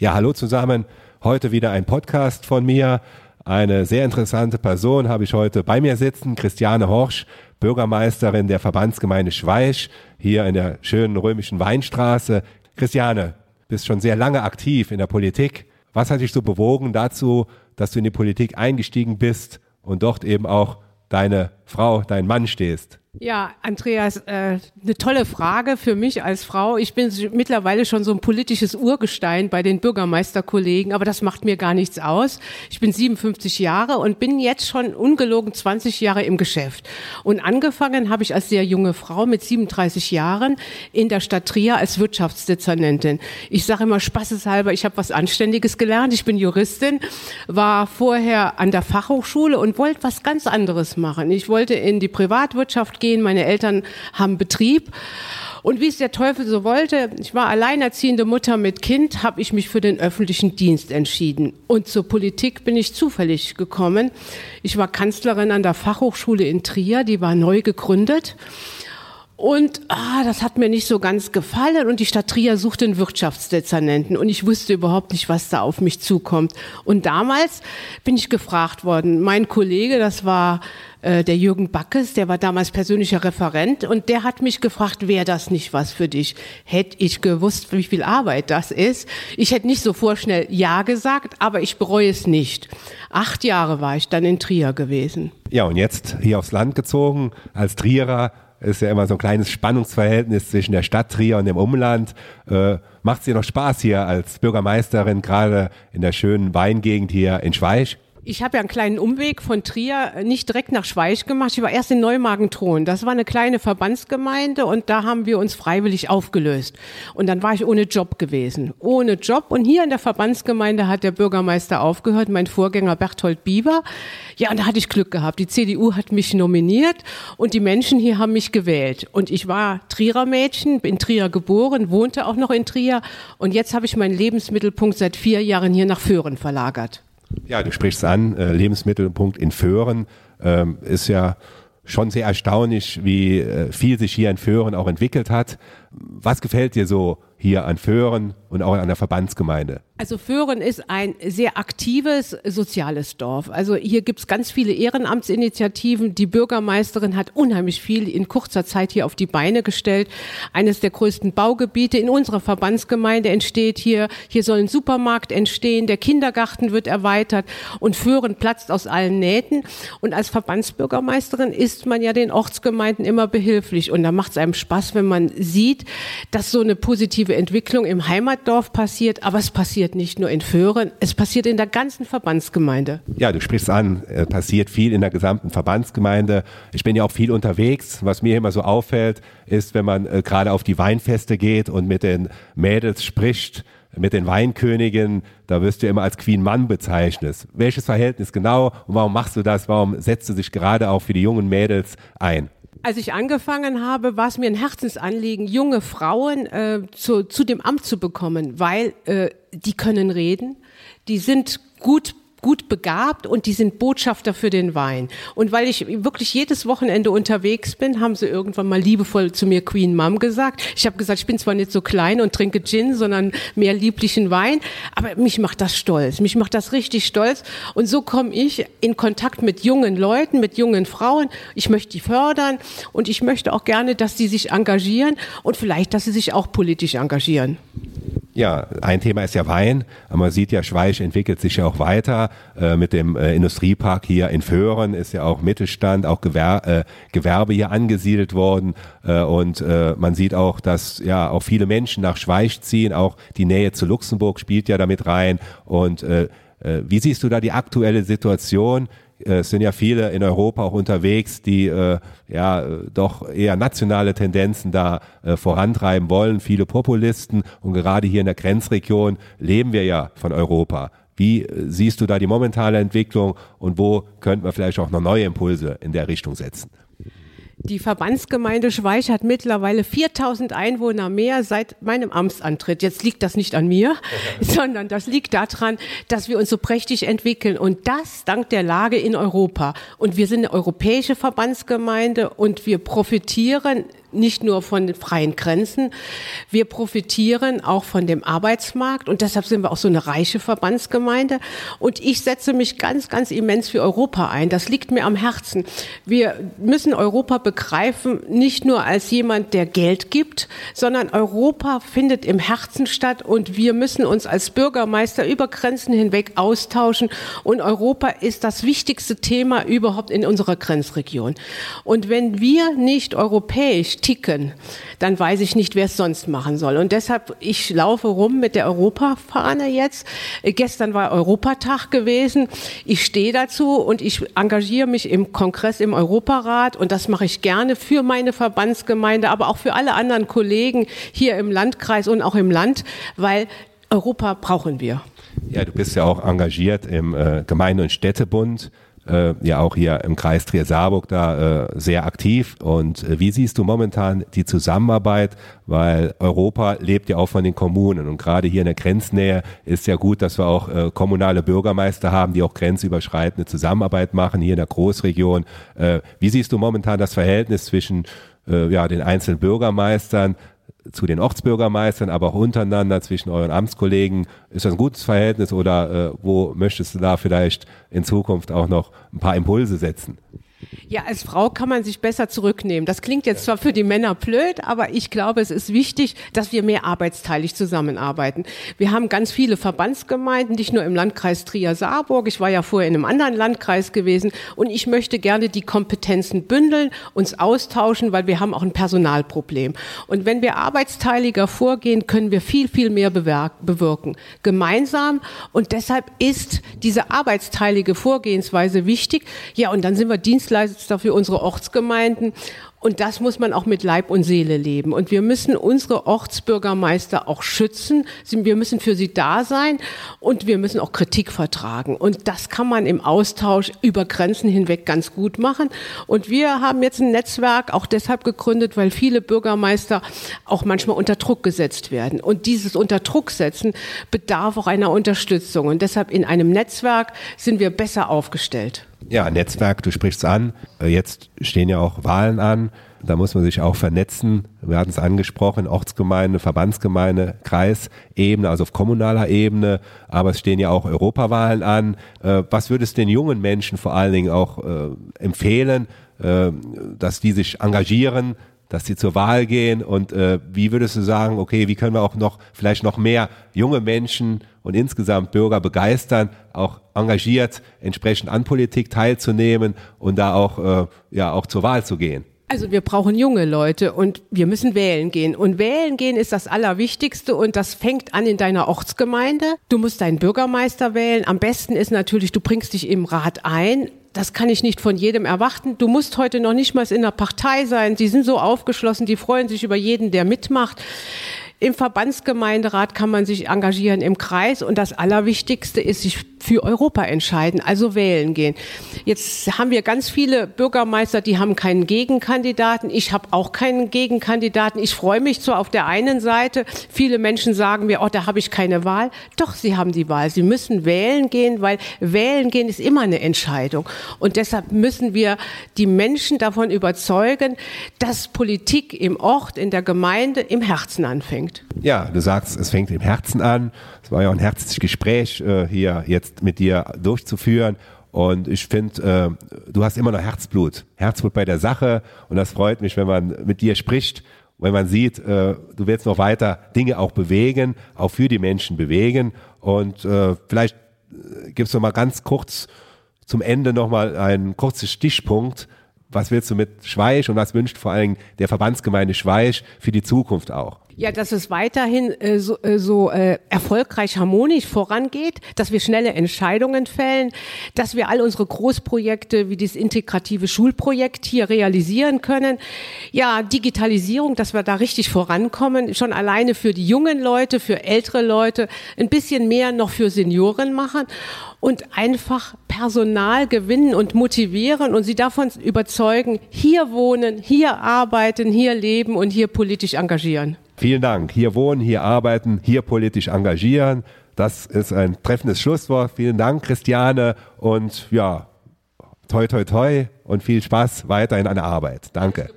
Ja, hallo zusammen. Heute wieder ein Podcast von mir. Eine sehr interessante Person habe ich heute bei mir sitzen, Christiane Horsch, Bürgermeisterin der Verbandsgemeinde Schweich, hier in der schönen römischen Weinstraße. Christiane, bist schon sehr lange aktiv in der Politik. Was hat dich so bewogen dazu, dass du in die Politik eingestiegen bist und dort eben auch deine Frau, dein Mann stehst? Ja, Andreas, äh, eine tolle Frage für mich als Frau. Ich bin mittlerweile schon so ein politisches Urgestein bei den Bürgermeisterkollegen, aber das macht mir gar nichts aus. Ich bin 57 Jahre und bin jetzt schon ungelogen 20 Jahre im Geschäft. Und angefangen habe ich als sehr junge Frau mit 37 Jahren in der Stadt Trier als Wirtschaftsdezernentin. Ich sage immer spaßeshalber, ich habe was Anständiges gelernt. Ich bin Juristin, war vorher an der Fachhochschule und wollte was ganz anderes machen. Ich wollte in die Privatwirtschaft gehen. Meine Eltern haben Betrieb. Und wie es der Teufel so wollte, ich war alleinerziehende Mutter mit Kind, habe ich mich für den öffentlichen Dienst entschieden. Und zur Politik bin ich zufällig gekommen. Ich war Kanzlerin an der Fachhochschule in Trier, die war neu gegründet. Und ah, das hat mir nicht so ganz gefallen und die Stadt Trier suchte einen Wirtschaftsdezernenten und ich wusste überhaupt nicht, was da auf mich zukommt. Und damals bin ich gefragt worden. Mein Kollege, das war äh, der Jürgen Backes, der war damals persönlicher Referent und der hat mich gefragt, wäre das nicht was für dich? Hätte ich gewusst, wie viel Arbeit das ist. Ich hätte nicht so vorschnell Ja gesagt, aber ich bereue es nicht. Acht Jahre war ich dann in Trier gewesen. Ja, und jetzt hier aufs Land gezogen als Trierer ist ja immer so ein kleines Spannungsverhältnis zwischen der Stadt Trier und dem Umland. Äh, Macht es dir noch Spaß hier als Bürgermeisterin, gerade in der schönen Weingegend hier in Schweich? Ich habe ja einen kleinen Umweg von Trier äh, nicht direkt nach Schweich gemacht. Ich war erst in Neumagen-Thron. Das war eine kleine Verbandsgemeinde und da haben wir uns freiwillig aufgelöst. Und dann war ich ohne Job gewesen. Ohne Job. Und hier in der Verbandsgemeinde hat der Bürgermeister aufgehört, mein Vorgänger Berthold Bieber. Ja, und da hatte ich Glück gehabt. Die CDU hat mich nominiert und die Menschen hier haben mich gewählt. Und ich war Trierer Mädchen, bin Trier geboren, wohnte auch noch in Trier. Und jetzt habe ich meinen Lebensmittelpunkt seit vier Jahren hier nach Föhren verlagert. Ja, du sprichst an, äh, Lebensmittelpunkt in Föhren ähm, ist ja schon sehr erstaunlich, wie äh, viel sich hier in Föhren auch entwickelt hat. Was gefällt dir so hier an Föhren und auch an der Verbandsgemeinde? Also Föhren ist ein sehr aktives soziales Dorf. Also hier gibt's ganz viele Ehrenamtsinitiativen. Die Bürgermeisterin hat unheimlich viel in kurzer Zeit hier auf die Beine gestellt. Eines der größten Baugebiete in unserer Verbandsgemeinde entsteht hier. Hier soll ein Supermarkt entstehen. Der Kindergarten wird erweitert und Föhren platzt aus allen Nähten. Und als Verbandsbürgermeisterin ist man ja den Ortsgemeinden immer behilflich. Und da macht es einem Spaß, wenn man sieht, dass so eine positive Entwicklung im Heimatdorf passiert. Aber es passiert passiert nicht nur in Föhren, es passiert in der ganzen Verbandsgemeinde. Ja, du sprichst an, äh, passiert viel in der gesamten Verbandsgemeinde. Ich bin ja auch viel unterwegs. Was mir immer so auffällt, ist, wenn man äh, gerade auf die Weinfeste geht und mit den Mädels spricht, mit den Weinkönigen, da wirst du immer als Queen Mann bezeichnet. Welches Verhältnis genau und warum machst du das? Warum setzt du dich gerade auch für die jungen Mädels ein? Als ich angefangen habe, war es mir ein Herzensanliegen, junge Frauen äh, zu, zu dem Amt zu bekommen, weil äh, die können reden, die sind gut gut begabt und die sind Botschafter für den Wein. Und weil ich wirklich jedes Wochenende unterwegs bin, haben sie irgendwann mal liebevoll zu mir Queen Mom gesagt. Ich habe gesagt, ich bin zwar nicht so klein und trinke Gin, sondern mehr lieblichen Wein, aber mich macht das stolz. Mich macht das richtig stolz. Und so komme ich in Kontakt mit jungen Leuten, mit jungen Frauen. Ich möchte die fördern und ich möchte auch gerne, dass sie sich engagieren und vielleicht, dass sie sich auch politisch engagieren. Ja, ein Thema ist ja Wein. Man sieht ja, Schweich entwickelt sich ja auch weiter. Äh, mit dem äh, Industriepark hier in Föhren ist ja auch Mittelstand, auch Gewer äh, Gewerbe hier angesiedelt worden. Äh, und äh, man sieht auch, dass ja auch viele Menschen nach Schweich ziehen. Auch die Nähe zu Luxemburg spielt ja damit rein. Und äh, wie siehst du da die aktuelle Situation? Äh, es sind ja viele in Europa auch unterwegs, die äh, ja doch eher nationale Tendenzen da äh, vorantreiben wollen, viele Populisten und gerade hier in der Grenzregion leben wir ja von Europa. Wie äh, siehst du da die momentane Entwicklung und wo könnten wir vielleicht auch noch neue Impulse in der Richtung setzen? Die Verbandsgemeinde Schweich hat mittlerweile 4000 Einwohner mehr seit meinem Amtsantritt. Jetzt liegt das nicht an mir, sondern das liegt daran, dass wir uns so prächtig entwickeln und das dank der Lage in Europa. Und wir sind eine europäische Verbandsgemeinde und wir profitieren nicht nur von den freien Grenzen. Wir profitieren auch von dem Arbeitsmarkt und deshalb sind wir auch so eine reiche Verbandsgemeinde. Und ich setze mich ganz, ganz immens für Europa ein. Das liegt mir am Herzen. Wir müssen Europa begreifen, nicht nur als jemand, der Geld gibt, sondern Europa findet im Herzen statt und wir müssen uns als Bürgermeister über Grenzen hinweg austauschen. Und Europa ist das wichtigste Thema überhaupt in unserer Grenzregion. Und wenn wir nicht europäisch ticken, dann weiß ich nicht, wer es sonst machen soll. Und deshalb, ich laufe rum mit der Europafahne jetzt. Gestern war Europatag gewesen. Ich stehe dazu und ich engagiere mich im Kongress im Europarat und das mache ich gerne für meine Verbandsgemeinde, aber auch für alle anderen Kollegen hier im Landkreis und auch im Land, weil Europa brauchen wir. Ja, du bist ja auch engagiert im äh, Gemeinde- und Städtebund äh, ja auch hier im Kreis Trier-Saarburg da äh, sehr aktiv. Und äh, wie siehst du momentan die Zusammenarbeit? Weil Europa lebt ja auch von den Kommunen und gerade hier in der Grenznähe ist ja gut, dass wir auch äh, kommunale Bürgermeister haben, die auch grenzüberschreitende Zusammenarbeit machen hier in der Großregion. Äh, wie siehst du momentan das Verhältnis zwischen äh, ja, den einzelnen Bürgermeistern, zu den Ortsbürgermeistern, aber auch untereinander zwischen euren Amtskollegen. Ist das ein gutes Verhältnis oder äh, wo möchtest du da vielleicht in Zukunft auch noch ein paar Impulse setzen? Ja, als Frau kann man sich besser zurücknehmen. Das klingt jetzt zwar für die Männer blöd, aber ich glaube, es ist wichtig, dass wir mehr arbeitsteilig zusammenarbeiten. Wir haben ganz viele Verbandsgemeinden, nicht nur im Landkreis Trier-Saarburg. Ich war ja vorher in einem anderen Landkreis gewesen und ich möchte gerne die Kompetenzen bündeln, uns austauschen, weil wir haben auch ein Personalproblem. Und wenn wir arbeitsteiliger vorgehen, können wir viel, viel mehr bewirken. Gemeinsam. Und deshalb ist diese arbeitsteilige Vorgehensweise wichtig. Ja, und dann sind wir Dienst Dienstleister für unsere Ortsgemeinden. Und das muss man auch mit Leib und Seele leben. Und wir müssen unsere Ortsbürgermeister auch schützen. Wir müssen für sie da sein und wir müssen auch Kritik vertragen. Und das kann man im Austausch über Grenzen hinweg ganz gut machen. Und wir haben jetzt ein Netzwerk auch deshalb gegründet, weil viele Bürgermeister auch manchmal unter Druck gesetzt werden. Und dieses unter Druck setzen bedarf auch einer Unterstützung. Und deshalb in einem Netzwerk sind wir besser aufgestellt. Ja, Netzwerk, du sprichst an. Äh, jetzt stehen ja auch Wahlen an. Da muss man sich auch vernetzen. Wir hatten es angesprochen, Ortsgemeinde, Verbandsgemeinde, Kreisebene, also auf kommunaler Ebene. Aber es stehen ja auch Europawahlen an. Äh, was würdest du den jungen Menschen vor allen Dingen auch äh, empfehlen, dass die sich engagieren, dass sie zur Wahl gehen und äh, wie würdest du sagen, okay, wie können wir auch noch vielleicht noch mehr junge Menschen und insgesamt Bürger begeistern, auch engagiert entsprechend an Politik teilzunehmen und da auch äh, ja auch zur Wahl zu gehen? Also wir brauchen junge Leute und wir müssen wählen gehen. Und wählen gehen ist das Allerwichtigste und das fängt an in deiner Ortsgemeinde. Du musst deinen Bürgermeister wählen. Am besten ist natürlich, du bringst dich im Rat ein das kann ich nicht von jedem erwarten. Du musst heute noch nicht mal in der Partei sein. Die sind so aufgeschlossen, die freuen sich über jeden, der mitmacht. Im Verbandsgemeinderat kann man sich engagieren im Kreis und das Allerwichtigste ist sich für Europa entscheiden, also wählen gehen. Jetzt haben wir ganz viele Bürgermeister, die haben keinen Gegenkandidaten. Ich habe auch keinen Gegenkandidaten. Ich freue mich zwar auf der einen Seite, viele Menschen sagen mir, oh, da habe ich keine Wahl. Doch, sie haben die Wahl. Sie müssen wählen gehen, weil wählen gehen ist immer eine Entscheidung. Und deshalb müssen wir die Menschen davon überzeugen, dass Politik im Ort, in der Gemeinde, im Herzen anfängt. Ja, du sagst, es fängt im Herzen an. Es war ja ein herzliches Gespräch äh, hier jetzt mit dir durchzuführen. Und ich finde, äh, du hast immer noch Herzblut. Herzblut bei der Sache. Und das freut mich, wenn man mit dir spricht, wenn man sieht, äh, du willst noch weiter Dinge auch bewegen, auch für die Menschen bewegen. Und äh, vielleicht äh, gibst du mal ganz kurz zum Ende nochmal einen kurzen Stichpunkt. Was willst du mit Schweich und was wünscht vor allem der Verbandsgemeinde Schweich für die Zukunft auch? Ja, dass es weiterhin äh, so, äh, so äh, erfolgreich harmonisch vorangeht, dass wir schnelle Entscheidungen fällen, dass wir all unsere Großprojekte wie das integrative Schulprojekt hier realisieren können. Ja, Digitalisierung, dass wir da richtig vorankommen, schon alleine für die jungen Leute, für ältere Leute, ein bisschen mehr noch für Senioren machen und einfach Personal gewinnen und motivieren und sie davon überzeugen, hier wohnen, hier arbeiten, hier leben und hier politisch engagieren. Vielen Dank. Hier wohnen, hier arbeiten, hier politisch engagieren. Das ist ein treffendes Schlusswort. Vielen Dank, Christiane. Und ja, toi, toi, toi und viel Spaß weiter in einer Arbeit. Danke.